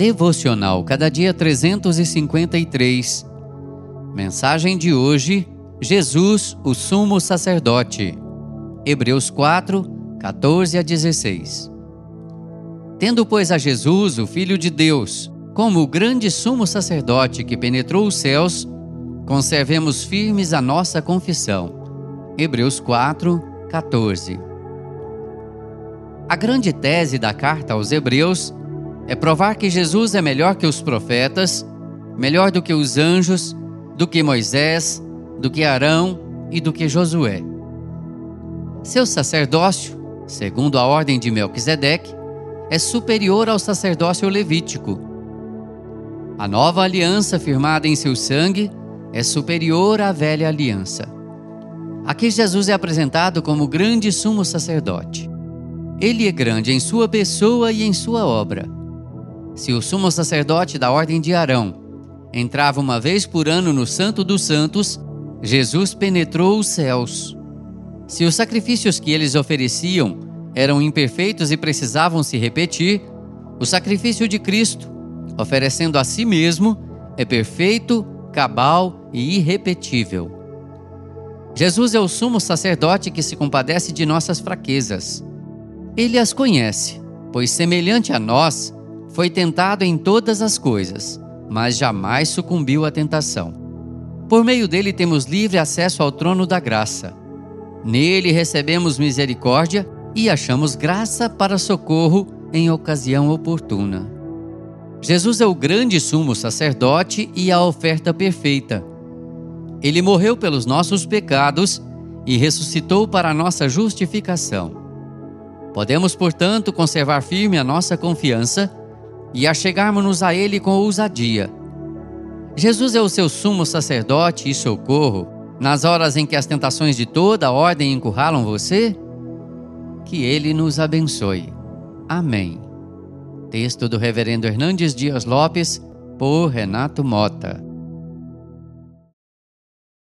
Devocional Cada Dia 353. Mensagem de hoje: Jesus, o Sumo Sacerdote. Hebreus 4, 14 a 16. Tendo, pois, a Jesus, o Filho de Deus, como o grande sumo sacerdote que penetrou os céus, conservemos firmes a nossa confissão. Hebreus 4, 14. A grande tese da carta aos Hebreus é provar que Jesus é melhor que os profetas, melhor do que os anjos, do que Moisés, do que Arão e do que Josué. Seu sacerdócio, segundo a ordem de Melquisedeque, é superior ao sacerdócio levítico. A nova aliança firmada em seu sangue é superior à velha aliança. Aqui Jesus é apresentado como grande sumo sacerdote. Ele é grande em sua pessoa e em sua obra se o sumo sacerdote da ordem de Arão entrava uma vez por ano no Santo dos Santos, Jesus penetrou os céus. Se os sacrifícios que eles ofereciam eram imperfeitos e precisavam se repetir, o sacrifício de Cristo, oferecendo a si mesmo, é perfeito, cabal e irrepetível. Jesus é o sumo sacerdote que se compadece de nossas fraquezas. Ele as conhece, pois, semelhante a nós, foi tentado em todas as coisas, mas jamais sucumbiu à tentação. Por meio dele temos livre acesso ao trono da graça. Nele recebemos misericórdia e achamos graça para socorro em ocasião oportuna. Jesus é o grande sumo sacerdote e a oferta perfeita. Ele morreu pelos nossos pecados e ressuscitou para a nossa justificação. Podemos, portanto, conservar firme a nossa confiança e a chegarmos a Ele com ousadia. Jesus é o seu sumo sacerdote e socorro nas horas em que as tentações de toda a ordem encurralam você? Que Ele nos abençoe. Amém. Texto do Reverendo Hernandes Dias Lopes, por Renato Mota.